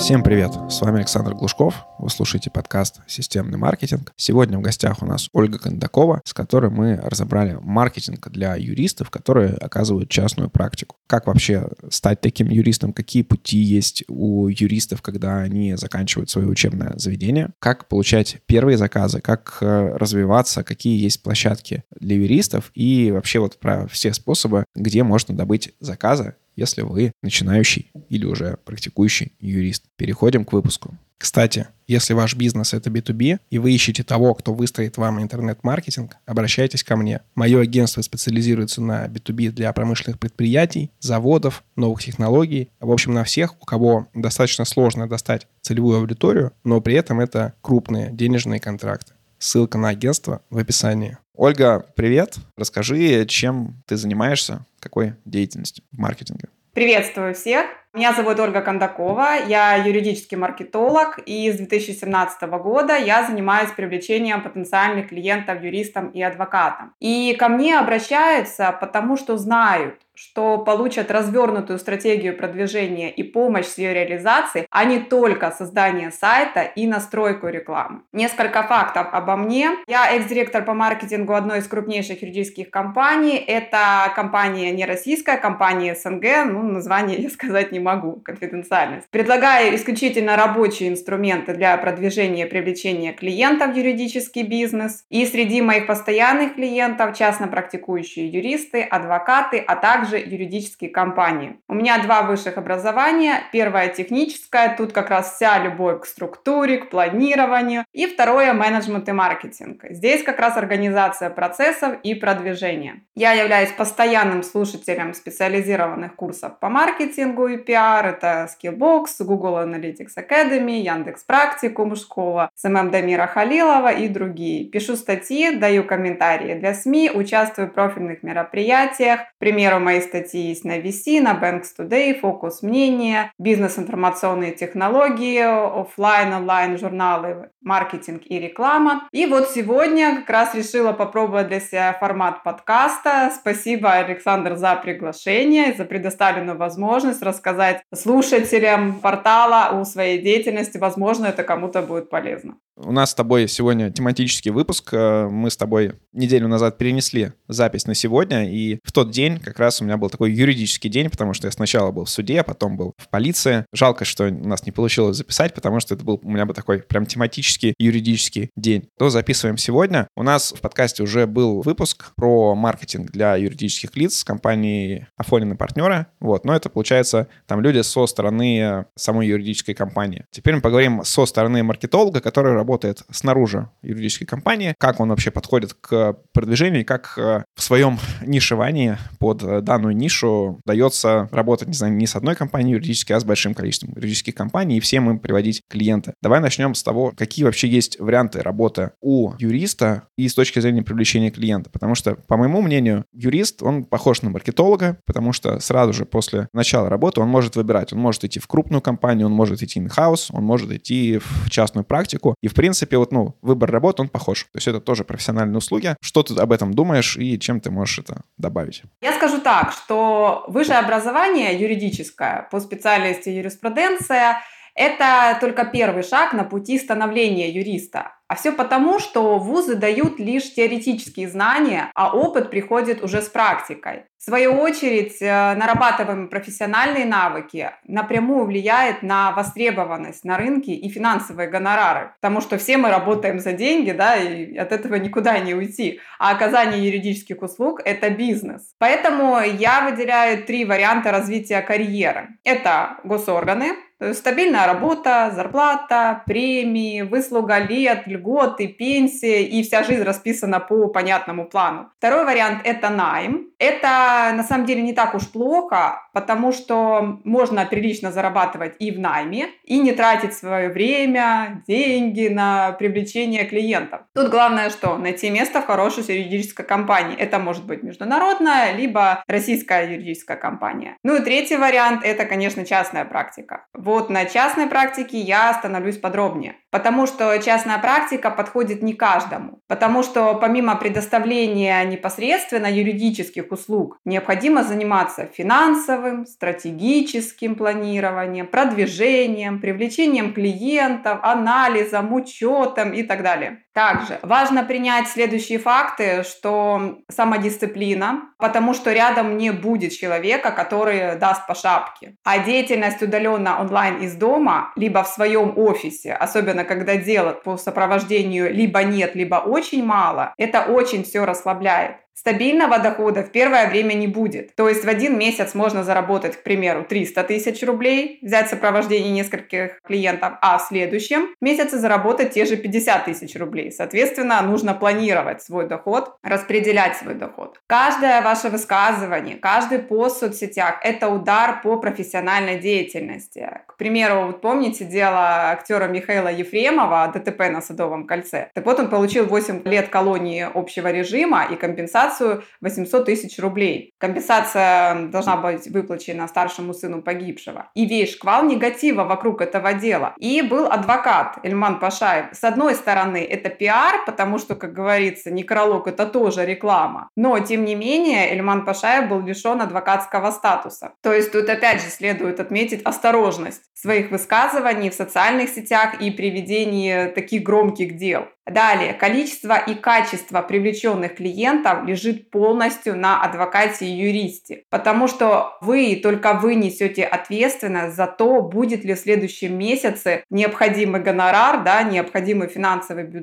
Всем привет! С вами Александр Глушков. Вы слушаете подкаст «Системный маркетинг». Сегодня в гостях у нас Ольга Кондакова, с которой мы разобрали маркетинг для юристов, которые оказывают частную практику. Как вообще стать таким юристом? Какие пути есть у юристов, когда они заканчивают свое учебное заведение? Как получать первые заказы? Как э, развиваться? Какие есть площадки для юристов? И вообще вот про все способы, где можно добыть заказы если вы начинающий или уже практикующий юрист. Переходим к выпуску. Кстати, если ваш бизнес это B2B, и вы ищете того, кто выстроит вам интернет-маркетинг, обращайтесь ко мне. Мое агентство специализируется на B2B для промышленных предприятий, заводов, новых технологий. В общем, на всех, у кого достаточно сложно достать целевую аудиторию, но при этом это крупные денежные контракты. Ссылка на агентство в описании. Ольга, привет. Расскажи, чем ты занимаешься, какой деятельностью в маркетинге? Приветствую всех. Меня зовут Ольга Кондакова, я юридический маркетолог, и с 2017 года я занимаюсь привлечением потенциальных клиентов юристам и адвокатам. И ко мне обращаются, потому что знают, что получат развернутую стратегию продвижения и помощь в ее реализации, а не только создание сайта и настройку рекламы. Несколько фактов обо мне. Я экс-директор по маркетингу одной из крупнейших юридических компаний. Это компания не российская, компания СНГ. Ну, название я сказать не могу, конфиденциальность. Предлагаю исключительно рабочие инструменты для продвижения и привлечения клиентов в юридический бизнес. И среди моих постоянных клиентов частно практикующие юристы, адвокаты, а также также юридические компании. У меня два высших образования. Первое техническое, тут как раз вся любовь к структуре, к планированию. И второе менеджмент и маркетинг. Здесь как раз организация процессов и продвижение. Я являюсь постоянным слушателем специализированных курсов по маркетингу и пиар. Это Skillbox, Google Analytics Academy, Яндекс Практикум, школа SMM Дамира Халилова и другие. Пишу статьи, даю комментарии для СМИ, участвую в профильных мероприятиях. К примеру, мои статьи есть на VC, на Banks Today, Фокус мнения, бизнес-информационные технологии, офлайн, онлайн журналы, маркетинг и реклама. И вот сегодня как раз решила попробовать для себя формат подкаста. Спасибо, Александр, за приглашение, за предоставленную возможность рассказать слушателям портала о своей деятельности. Возможно, это кому-то будет полезно. У нас с тобой сегодня тематический выпуск. Э, мы с тобой неделю назад перенесли запись на сегодня, и в тот день как раз у меня был такой юридический день, потому что я сначала был в суде, а потом был в полиции. Жалко, что у нас не получилось записать, потому что это был у меня бы такой прям тематический юридический день. То записываем сегодня. У нас в подкасте уже был выпуск про маркетинг для юридических лиц с компанией Афонин и партнеры. Вот, но это получается там люди со стороны самой юридической компании. Теперь мы поговорим со стороны маркетолога, который работает работает снаружи юридической компании, как он вообще подходит к продвижению, как э, в своем нишевании под э, данную нишу дается работать, не знаю, не с одной компанией юридической, а с большим количеством юридических компаний и всем им приводить клиенты. Давай начнем с того, какие вообще есть варианты работы у юриста и с точки зрения привлечения клиента. Потому что, по моему мнению, юрист, он похож на маркетолога, потому что сразу же после начала работы он может выбирать. Он может идти в крупную компанию, он может идти in-house, он может идти в частную практику. И, в принципе, вот, ну, выбор работы, он похож. То есть это тоже профессиональные услуги. Что ты об этом думаешь и чем ты можешь это добавить? Я скажу так, что высшее образование юридическое по специальности юриспруденция это только первый шаг на пути становления юриста. А все потому, что вузы дают лишь теоретические знания, а опыт приходит уже с практикой. В свою очередь, э, нарабатываемые профессиональные навыки напрямую влияет на востребованность на рынке и финансовые гонорары, потому что все мы работаем за деньги, да, и от этого никуда не уйти. А оказание юридических услуг – это бизнес. Поэтому я выделяю три варианта развития карьеры. Это госорганы, стабильная работа, зарплата, премии, выслуга лет, льготы, пенсии и вся жизнь расписана по понятному плану. Второй вариант – это найм. Это на самом деле не так уж плохо, потому что можно прилично зарабатывать и в найме, и не тратить свое время, деньги на привлечение клиентов. Тут главное что? Найти место в хорошей юридической компании. Это может быть международная, либо российская юридическая компания. Ну и третий вариант – это, конечно, частная практика. Вот на частной практике я остановлюсь подробнее. Потому что частная практика подходит не каждому. Потому что помимо предоставления непосредственно юридических услуг, необходимо заниматься финансовым, стратегическим планированием, продвижением, привлечением клиентов, анализом, учетом и так далее. Также важно принять следующие факты, что самодисциплина, потому что рядом не будет человека, который даст по шапке. А деятельность удаленно онлайн из дома, либо в своем офисе, особенно когда дело по сопровождению либо нет, либо очень мало, это очень все расслабляет. Стабильного дохода в первое время не будет. То есть в один месяц можно заработать, к примеру, 300 тысяч рублей, взять сопровождение нескольких клиентов, а в следующем месяце заработать те же 50 тысяч рублей. Соответственно, нужно планировать свой доход, распределять свой доход. Каждое ваше высказывание, каждый пост в соцсетях – это удар по профессиональной деятельности. К примеру, вот помните дело актера Михаила Ефремова ДТП на Садовом кольце? Так вот, он получил 8 лет колонии общего режима и компенсацию 800 тысяч рублей. Компенсация должна быть выплачена старшему сыну погибшего. И весь шквал негатива вокруг этого дела. И был адвокат Эльман Пашаев. С одной стороны, это пиар, потому что, как говорится, некролог это тоже реклама. Но, тем не менее, Эльман Пашаев был лишен адвокатского статуса. То есть тут опять же следует отметить осторожность своих высказываний в социальных сетях и при ведении таких громких дел. Далее, количество и качество привлеченных клиентов лежит полностью на адвокате и юристе, потому что вы, только вы несете ответственность за то, будет ли в следующем месяце необходимый гонорар, да, необходимый финансовый бюджет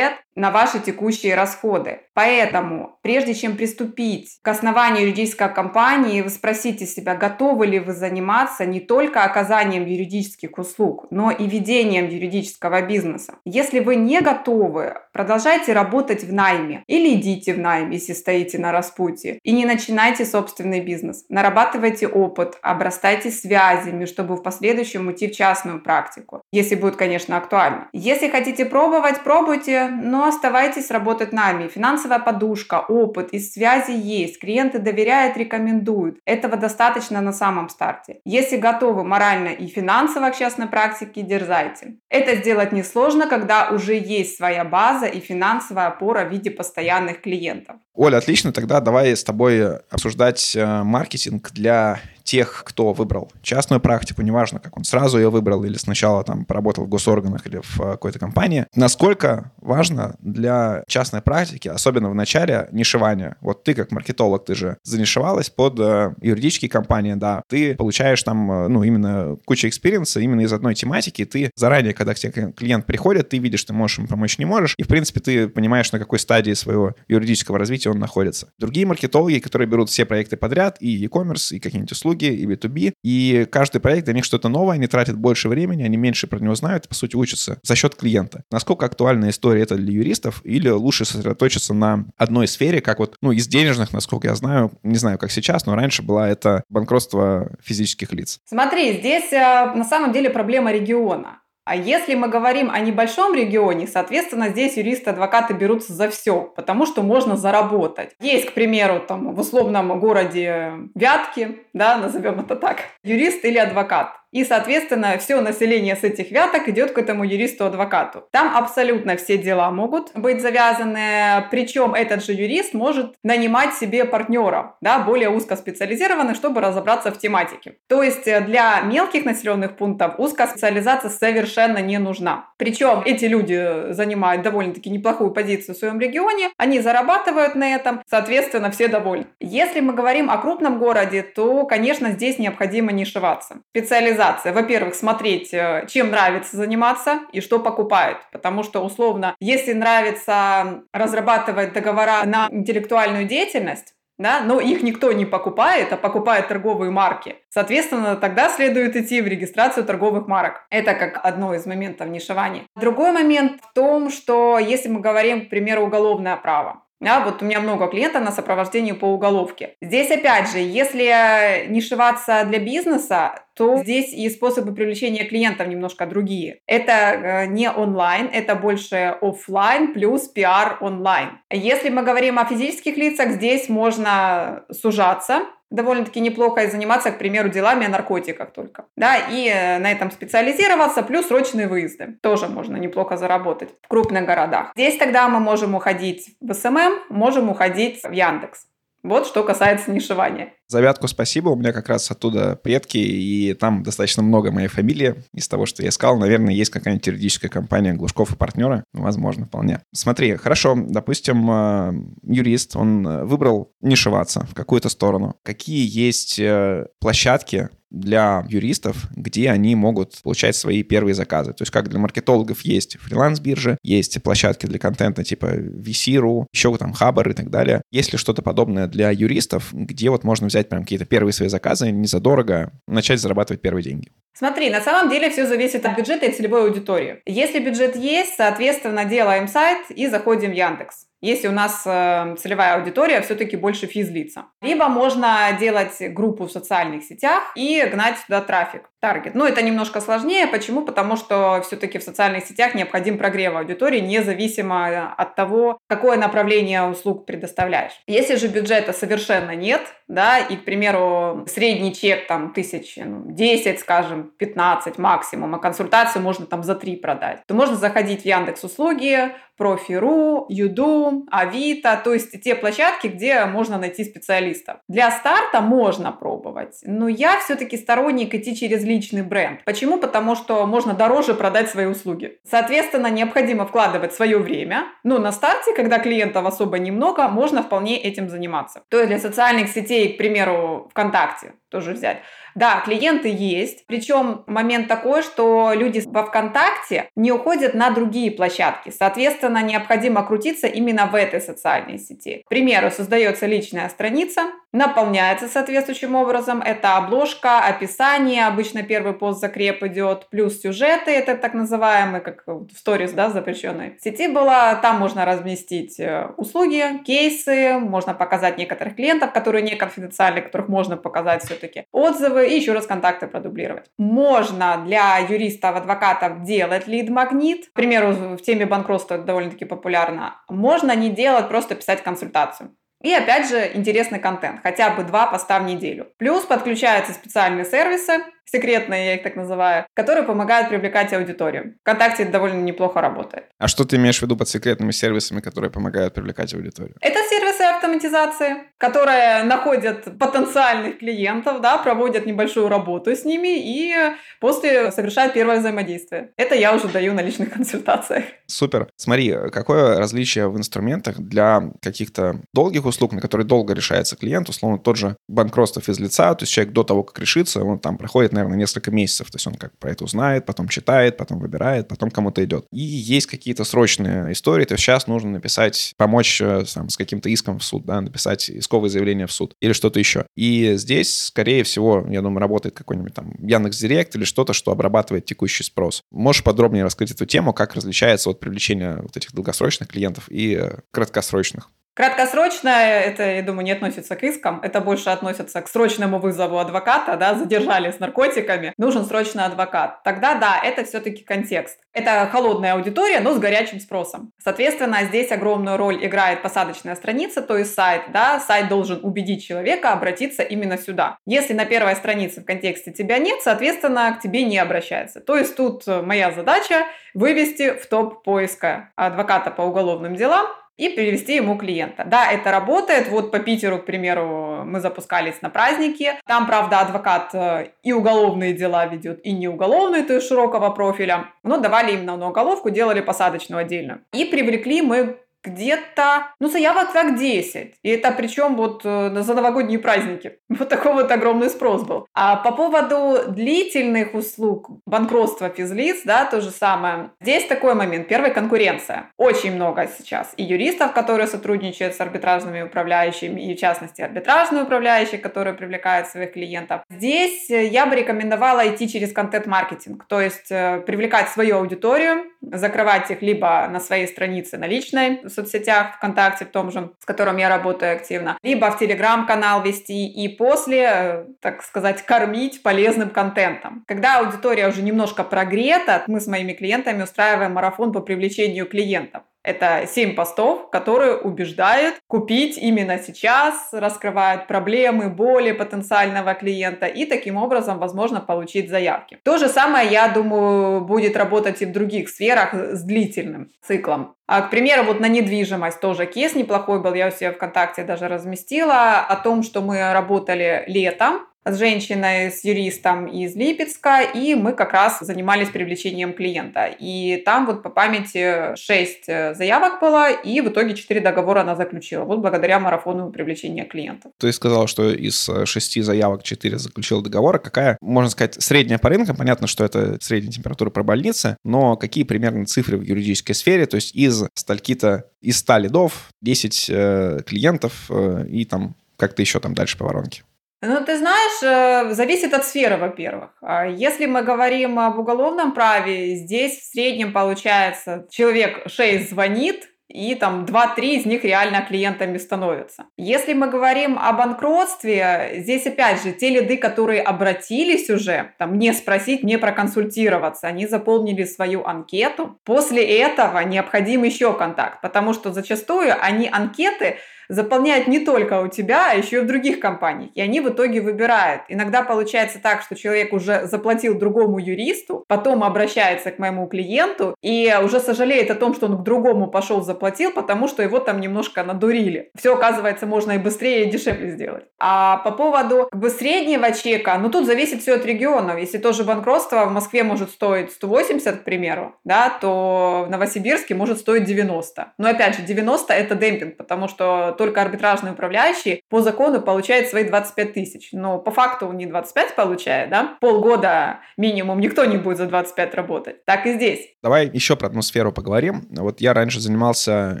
на ваши текущие расходы. Поэтому, прежде чем приступить к основанию юридической компании, вы спросите себя, готовы ли вы заниматься не только оказанием юридических услуг, но и ведением юридического бизнеса. Если вы не готовы, продолжайте работать в найме или идите в найм, если стоите на распутье, и не начинайте собственный бизнес. Нарабатывайте опыт, обрастайте связями, чтобы в последующем уйти в частную практику, если будет, конечно, актуально. Если хотите пробовать, пробуйте, но оставайтесь работать нами. Финансовая подушка, опыт и связи есть. Клиенты доверяют, рекомендуют. Этого достаточно на самом старте. Если готовы морально и финансово к частной практике, дерзайте. Это сделать несложно, когда уже есть своя база и финансовая опора в виде постоянных клиентов. Оля, отлично. Тогда давай с тобой обсуждать э, маркетинг для тех, кто выбрал частную практику, неважно, как он сразу ее выбрал или сначала там поработал в госорганах или в э, какой-то компании, насколько важно для частной практики, особенно в начале, нишевание. Вот ты как маркетолог, ты же занишевалась под э, юридические компании, да, ты получаешь там, э, ну, именно кучу experience а именно из одной тематики, ты заранее, когда к тебе клиент приходит, ты видишь, ты можешь ему помочь, не можешь, и, в принципе, ты понимаешь, на какой стадии своего юридического развития он находится. Другие маркетологи, которые берут все проекты подряд, и e-commerce, и какие-нибудь услуги, услуги, и B2B, и каждый проект для них что-то новое, они тратят больше времени, они меньше про него знают по сути, учатся за счет клиента. Насколько актуальная история это для юристов, или лучше сосредоточиться на одной сфере, как вот, ну, из денежных, насколько я знаю, не знаю, как сейчас, но раньше была это банкротство физических лиц. Смотри, здесь э, на самом деле проблема региона. А если мы говорим о небольшом регионе, соответственно, здесь юристы, адвокаты берутся за все, потому что можно заработать. Есть, к примеру, там в условном городе Вятки, да, назовем это так, юрист или адвокат. И, соответственно, все население с этих вяток идет к этому юристу-адвокату. Там абсолютно все дела могут быть завязаны, причем этот же юрист может нанимать себе партнеров, да, более узкоспециализированных, чтобы разобраться в тематике. То есть для мелких населенных пунктов узкоспециализация совершенно не нужна. Причем эти люди занимают довольно-таки неплохую позицию в своем регионе, они зарабатывают на этом, соответственно, все довольны. Если мы говорим о крупном городе, то, конечно, здесь необходимо нишеваться. Специализация специализация. Во-первых, смотреть, э, чем нравится заниматься и что покупают. Потому что, условно, если нравится разрабатывать договора на интеллектуальную деятельность, да, но их никто не покупает, а покупают торговые марки. Соответственно, тогда следует идти в регистрацию торговых марок. Это как одно из моментов нишевания. Другой момент в том, что если мы говорим, к примеру, уголовное право, да, вот у меня много клиентов на сопровождении по уголовке. Здесь, опять же, если нишеваться для бизнеса, то здесь и способы привлечения клиентов немножко другие. Это э, не онлайн, это больше офлайн плюс пиар онлайн. Если мы говорим о физических лицах, здесь можно сужаться, довольно-таки неплохо и заниматься, к примеру, делами о наркотиках только. Да, и э, на этом специализироваться, плюс срочные выезды. Тоже можно неплохо заработать в крупных городах. Здесь тогда мы можем уходить в SMM, можем уходить в Яндекс. Вот что касается нишевания. Завятку спасибо, у меня как раз оттуда предки, и там достаточно много моей фамилии. Из того, что я искал, наверное, есть какая-нибудь юридическая компания Глушков и партнеры. Возможно, вполне. Смотри, хорошо, допустим, э, юрист, он э, выбрал нишеваться в какую-то сторону. Какие есть э, площадки, для юристов, где они могут получать свои первые заказы. То есть как для маркетологов есть фриланс-биржи, есть площадки для контента типа VC.ru, еще там Хабар и так далее. Есть ли что-то подобное для юристов, где вот можно взять прям какие-то первые свои заказы, не задорого, начать зарабатывать первые деньги? Смотри, на самом деле все зависит от бюджета и целевой аудитории. Если бюджет есть, соответственно, делаем сайт и заходим в Яндекс если у нас э, целевая аудитория все-таки больше физлица. Либо можно делать группу в социальных сетях и гнать туда трафик, таргет. Но это немножко сложнее. Почему? Потому что все-таки в социальных сетях необходим прогрев аудитории, независимо от того, какое направление услуг предоставляешь. Если же бюджета совершенно нет, да, и, к примеру, средний чек там тысяч, ну, 10, скажем, 15 максимум, а консультацию можно там за 3 продать, то можно заходить в Яндекс услуги, Профи.ру, Юду, Авито, то есть те площадки, где можно найти специалистов. Для старта можно пробовать, но я все-таки сторонник идти через личный бренд. Почему? Потому что можно дороже продать свои услуги. Соответственно, необходимо вкладывать свое время. Но на старте, когда клиентов особо немного, можно вполне этим заниматься. То есть для социальных сетей, к примеру, ВКонтакте тоже взять. Да, клиенты есть, причем момент такой, что люди во ВКонтакте не уходят на другие площадки. Соответственно, необходимо крутиться именно в этой социальной сети. К примеру, создается личная страница, наполняется соответствующим образом. Это обложка, описание, обычно первый пост закреп идет, плюс сюжеты, это так называемые, как в сторис, да, запрещенной сети было. Там можно разместить э, услуги, кейсы, можно показать некоторых клиентов, которые не конфиденциальны, которых можно показать все-таки, отзывы и еще раз контакты продублировать. Можно для юристов, адвокатов делать лид-магнит. К примеру, в теме банкротства это довольно-таки популярно. Можно не делать, просто писать консультацию. И опять же интересный контент, хотя бы два поста в неделю. Плюс подключаются специальные сервисы, секретные, я их так называю, которые помогают привлекать аудиторию. Вконтакте это довольно неплохо работает. А что ты имеешь в виду под секретными сервисами, которые помогают привлекать аудиторию? Это сервисы автоматизации, которые находят потенциальных клиентов, да, проводят небольшую работу с ними и после совершают первое взаимодействие. Это я уже даю на личных консультациях. Супер. Смотри, какое различие в инструментах для каких-то долгих услуг, на которые долго решается клиент, условно тот же банкротство из лица, то есть человек до того, как решится, он там проходит наверное, несколько месяцев. То есть он как про это узнает, потом читает, потом выбирает, потом кому-то идет. И есть какие-то срочные истории. То есть сейчас нужно написать, помочь э, там, с каким-то иском в суд, да, написать исковое заявление в суд или что-то еще. И здесь, скорее всего, я думаю, работает какой-нибудь там Яндекс Директ или что-то, что обрабатывает текущий спрос. Можешь подробнее раскрыть эту тему, как различается от привлечения вот этих долгосрочных клиентов и э, краткосрочных? Краткосрочное, это, я думаю, не относится к искам, это больше относится к срочному вызову адвоката, да, задержали с наркотиками, нужен срочный адвокат. Тогда, да, это все-таки контекст. Это холодная аудитория, но с горячим спросом. Соответственно, здесь огромную роль играет посадочная страница, то есть сайт, да, сайт должен убедить человека обратиться именно сюда. Если на первой странице в контексте тебя нет, соответственно, к тебе не обращается. То есть тут моя задача вывести в топ поиска адвоката по уголовным делам, и привести ему клиента. Да, это работает. Вот по Питеру, к примеру, мы запускались на праздники. Там, правда, адвокат э, и уголовные дела ведет, и не уголовные, то есть широкого профиля. Но давали именно на уголовку, делали посадочную отдельно. И привлекли мы где-то, ну, заявок так 10. И это причем вот э, за новогодние праздники. Вот такой вот огромный спрос был. А по поводу длительных услуг, банкротства физлиц, да, то же самое. Здесь такой момент. Первый, конкуренция. Очень много сейчас. И юристов, которые сотрудничают с арбитражными управляющими, и в частности арбитражные управляющие, которые привлекают своих клиентов. Здесь я бы рекомендовала идти через контент-маркетинг, то есть э, привлекать свою аудиторию, закрывать их либо на своей странице на личной в соцсетях, ВКонтакте в том же, с которым я работаю активно, либо в Телеграм-канал вести и после, э, так сказать, кормить полезным контентом. Когда аудитория уже немножко прогрета, мы с моими клиентами устраиваем марафон по привлечению клиентов. Это семь постов, которые убеждают купить именно сейчас, раскрывают проблемы, боли потенциального клиента и таким образом, возможно, получить заявки. То же самое, я думаю, будет работать и в других сферах с длительным циклом. А, к примеру, вот на недвижимость тоже кейс неплохой был, я у себя ВКонтакте даже разместила, о том, что мы работали летом, с женщиной, с юристом из Липецка, и мы как раз занимались привлечением клиента. И там вот по памяти 6 э, заявок было, и в итоге 4 договора она заключила. Вот благодаря марафону привлечения клиентов. Ты сказал, что из 6 э, заявок 4 заключила договора. Какая, можно сказать, средняя по рынку? Понятно, что это средняя температура про больницы, но какие примерно цифры в юридической сфере? То есть из стальки-то, из 100 лидов 10 э, клиентов э, и там как-то еще там дальше по воронке. Ну, ты знаешь, э, зависит от сферы, во-первых. А если мы говорим об уголовном праве, здесь в среднем получается человек 6 звонит, и там 2-3 из них реально клиентами становятся. Если мы говорим о банкротстве, здесь опять же те лиды, которые обратились уже, там не спросить, не проконсультироваться, они заполнили свою анкету. После этого необходим еще контакт, потому что зачастую они анкеты заполняют не только у тебя, а еще и в других компаниях. И они в итоге выбирают. Иногда получается так, что человек уже заплатил другому юристу, потом обращается к моему клиенту и уже сожалеет о том, что он к другому пошел заплатил, потому что его там немножко надурили. Все, оказывается, можно и быстрее, и дешевле сделать. А по поводу как бы, среднего чека, ну тут зависит все от регионов. Если тоже банкротство в Москве может стоить 180, к примеру, да, то в Новосибирске может стоить 90. Но опять же, 90 это демпинг, потому что только арбитражный управляющий по закону получает свои 25 тысяч. Но по факту он не 25 получает, да? Полгода минимум никто не будет за 25 работать. Так и здесь. Давай еще про атмосферу поговорим. Вот я раньше занимался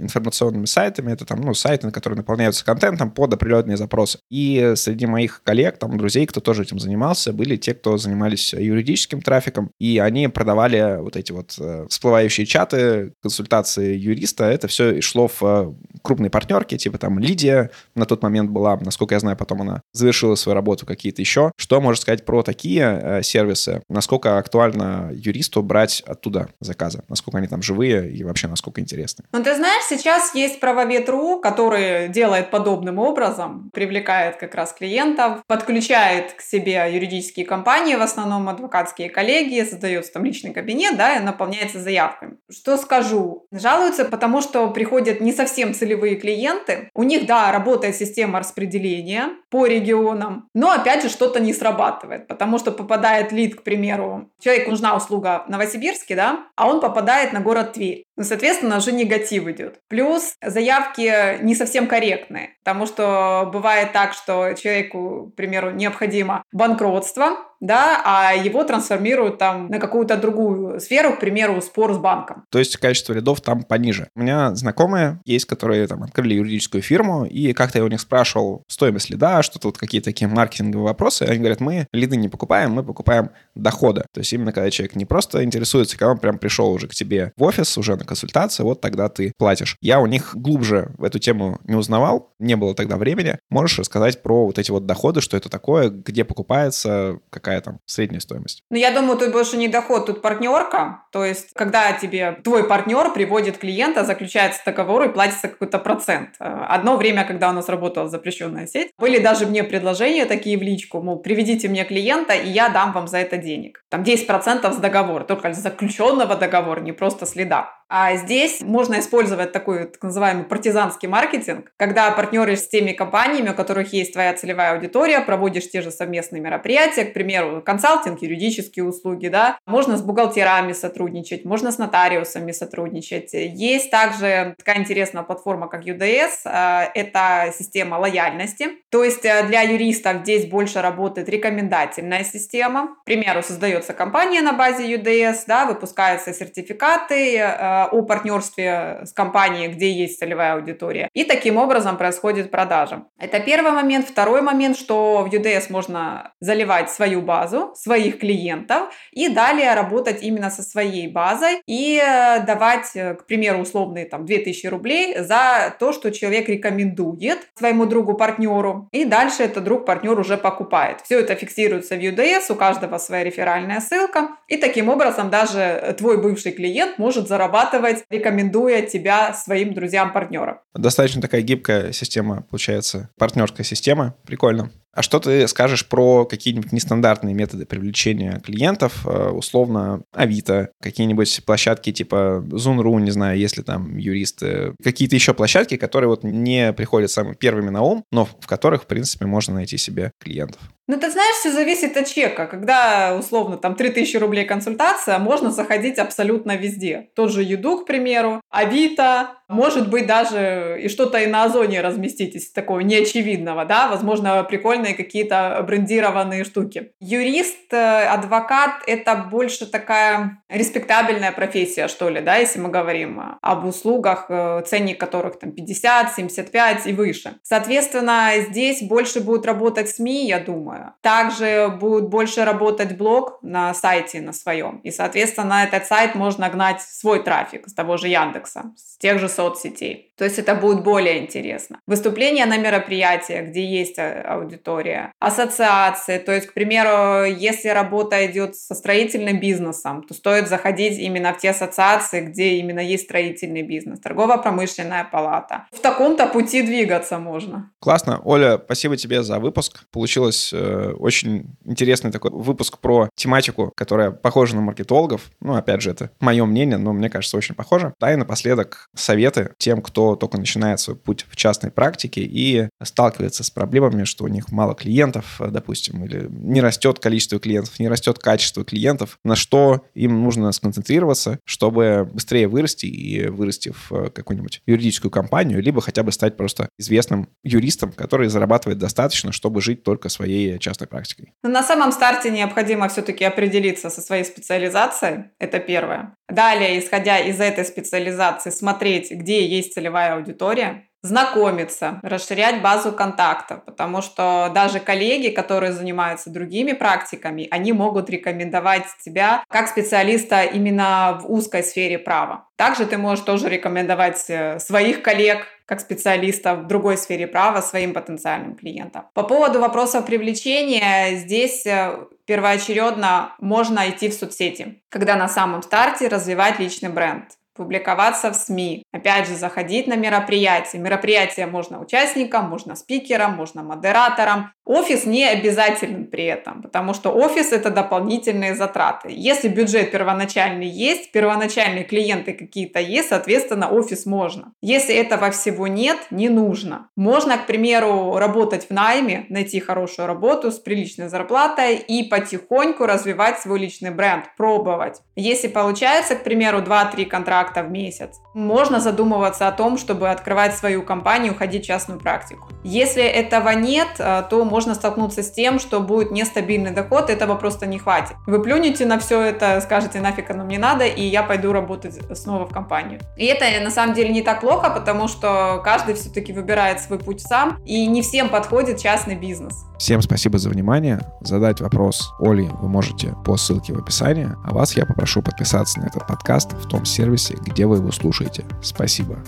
информационными сайтами. Это там, ну, сайты, на которые наполняются контентом под определенные запросы. И среди моих коллег, там, друзей, кто тоже этим занимался, были те, кто занимались юридическим трафиком. И они продавали вот эти вот э, всплывающие чаты, консультации юриста. Это все шло в э, крупные партнерки, типа там Лидия на тот момент была, насколько я знаю, потом она завершила свою работу, какие-то еще. Что можешь сказать про такие э, сервисы? Насколько актуально юристу брать оттуда заказы? Насколько они там живые и вообще насколько интересны? Ну, ты знаешь, сейчас есть правовед.ру, который делает подобным образом, привлекает как раз клиентов, подключает к себе юридические компании, в основном адвокатские коллеги, создается там личный кабинет, да, и наполняется заявками. Что скажу? Жалуются, потому что приходят не совсем целевые клиенты, у них, да, работает система распределения по регионам, но опять же что-то не срабатывает, потому что попадает лид, к примеру, человеку нужна услуга в Новосибирске, да, а он попадает на город Тверь. Ну, соответственно, уже негатив идет. Плюс заявки не совсем корректные, потому что бывает так, что человеку, к примеру, необходимо банкротство, да, а его трансформируют там на какую-то другую сферу, к примеру, спор с банком. То есть качество рядов там пониже. У меня знакомые есть, которые там открыли юридическую фирму, и как-то я у них спрашивал стоимость лида, что-то вот какие-то такие маркетинговые вопросы. Они говорят, мы лиды не покупаем, мы покупаем дохода. То есть именно когда человек не просто интересуется, когда он прям пришел уже к тебе в офис, уже на консультацию, вот тогда ты платишь. Я у них глубже в эту тему не узнавал, не было тогда времени. Можешь рассказать про вот эти вот доходы, что это такое, где покупается, какая какая там средняя стоимость? Ну, я думаю, тут больше не доход, тут партнерка. То есть, когда тебе твой партнер приводит клиента, заключается договор и платится какой-то процент. Э, одно время, когда у нас работала запрещенная сеть, были даже мне предложения такие в личку, мол, приведите мне клиента, и я дам вам за это денег. Там 10% с договора, только заключенного договора, не просто следа. А здесь можно использовать такой так называемый партизанский маркетинг, когда партнеры с теми компаниями, у которых есть твоя целевая аудитория, проводишь те же совместные мероприятия, к примеру, консалтинг, юридические услуги, да, можно с бухгалтерами сотрудничать, можно с нотариусами сотрудничать. Есть также такая интересная платформа, как UDS, а, это система лояльности, то есть э, для юристов здесь больше работает рекомендательная система. К примеру, создается компания на базе UDS, да, выпускаются сертификаты, э, о партнерстве с компанией, где есть целевая аудитория. И таким образом происходит продажа. Это первый момент. Второй момент, что в UDS можно заливать свою базу, своих клиентов и далее работать именно со своей базой и э, давать, э, к примеру, условные там 2000 рублей за то, что человек рекомендует своему другу-партнеру. И дальше этот друг-партнер уже покупает. Все это фиксируется в UDS, у каждого своя реферальная ссылка. И таким образом даже твой бывший клиент может зарабатывать, рекомендуя тебя своим друзьям-партнерам. Достаточно такая гибкая система, получается, партнерская система. Прикольно. А что ты скажешь про какие-нибудь нестандартные методы привлечения клиентов, э, условно, Авито, какие-нибудь площадки типа Zoom.ru, не знаю, если там юристы, какие-то еще площадки, которые вот не приходят самыми первыми на ум, но в которых, в принципе, можно найти себе клиентов? Ну, ты знаешь, все зависит от чека. Когда, условно, там 3000 рублей консультация, можно заходить абсолютно везде. Тот же Юду, к примеру, Авито, может быть, даже и что-то и на Озоне разместить из такого неочевидного, да, возможно, прикольные какие-то брендированные штуки. Юрист, э, адвокат — это больше такая респектабельная профессия, что ли, да, если мы говорим об услугах, э, ценник которых там 50, 75 и выше. Соответственно, здесь больше будут работать СМИ, я думаю. Также будет больше работать блог на сайте на своем. И, соответственно, на этот сайт можно гнать свой трафик с того же Яндекса, с тех же соцсетей. То есть это будет более интересно. Выступления на мероприятиях, где есть э, аудитория. Ассоциации. То есть, к примеру, если работа идет со строительным бизнесом, то стоит заходить именно в те ассоциации, где именно есть строительный бизнес. Торгово-промышленная палата. В таком-то пути двигаться можно. Классно. Оля, спасибо тебе за выпуск. Получилось э, очень интересный такой выпуск про тематику, которая похожа на маркетологов. Ну, опять же, это мое мнение, но мне кажется, очень похоже. Да, и напоследок советы тем, кто только начинает свой путь в частной практике и сталкивается с проблемами, что у них мало клиентов, допустим, или не растет количество клиентов, не растет качество клиентов, на что им нужно сконцентрироваться, чтобы быстрее вырасти и вырасти в какую-нибудь юридическую компанию, либо хотя бы стать просто известным юристом, который зарабатывает достаточно, чтобы жить только своей частной практикой. Но на самом старте необходимо все-таки определиться со своей специализацией. Это первое. Далее, исходя из этой специализации, смотреть, где есть целевая аудитория, знакомиться, расширять базу контактов, потому что даже коллеги, которые занимаются другими практиками, они могут рекомендовать тебя как специалиста именно в узкой сфере права. Также ты можешь тоже рекомендовать э, своих коллег как специалиста в другой сфере права своим потенциальным клиентам. По поводу вопросов привлечения, здесь э, первоочередно можно идти в соцсети, когда на самом старте развивать личный бренд публиковаться в СМИ. Опять же, заходить на мероприятия. Мероприятия можно участникам, можно спикерам, можно модераторам. Офис не обязателен при этом, потому что офис это дополнительные затраты. Если бюджет первоначальный есть, первоначальные клиенты какие-то есть, соответственно, офис можно. Если этого всего нет, не нужно. Можно, к примеру, работать в найме, найти хорошую работу с приличной зарплатой и потихоньку развивать свой личный бренд, пробовать. Если получается, к примеру, 2-3 контракта в месяц, можно задумываться о том, чтобы открывать свою компанию, ходить в частную практику. Если этого нет, э, то можно столкнуться с тем, что будет нестабильный доход, этого просто не хватит. Вы плюнете на все это, скажете, нафиг оно мне надо, и я пойду работать снова в компанию. И это на самом деле не так плохо, потому что каждый все-таки выбирает свой путь сам, и не всем подходит частный бизнес. Всем спасибо за внимание. Задать вопрос Оле вы можете по ссылке в описании, а вас я попрошу подписаться на этот подкаст в том сервисе, где вы его слушаете. Спасибо.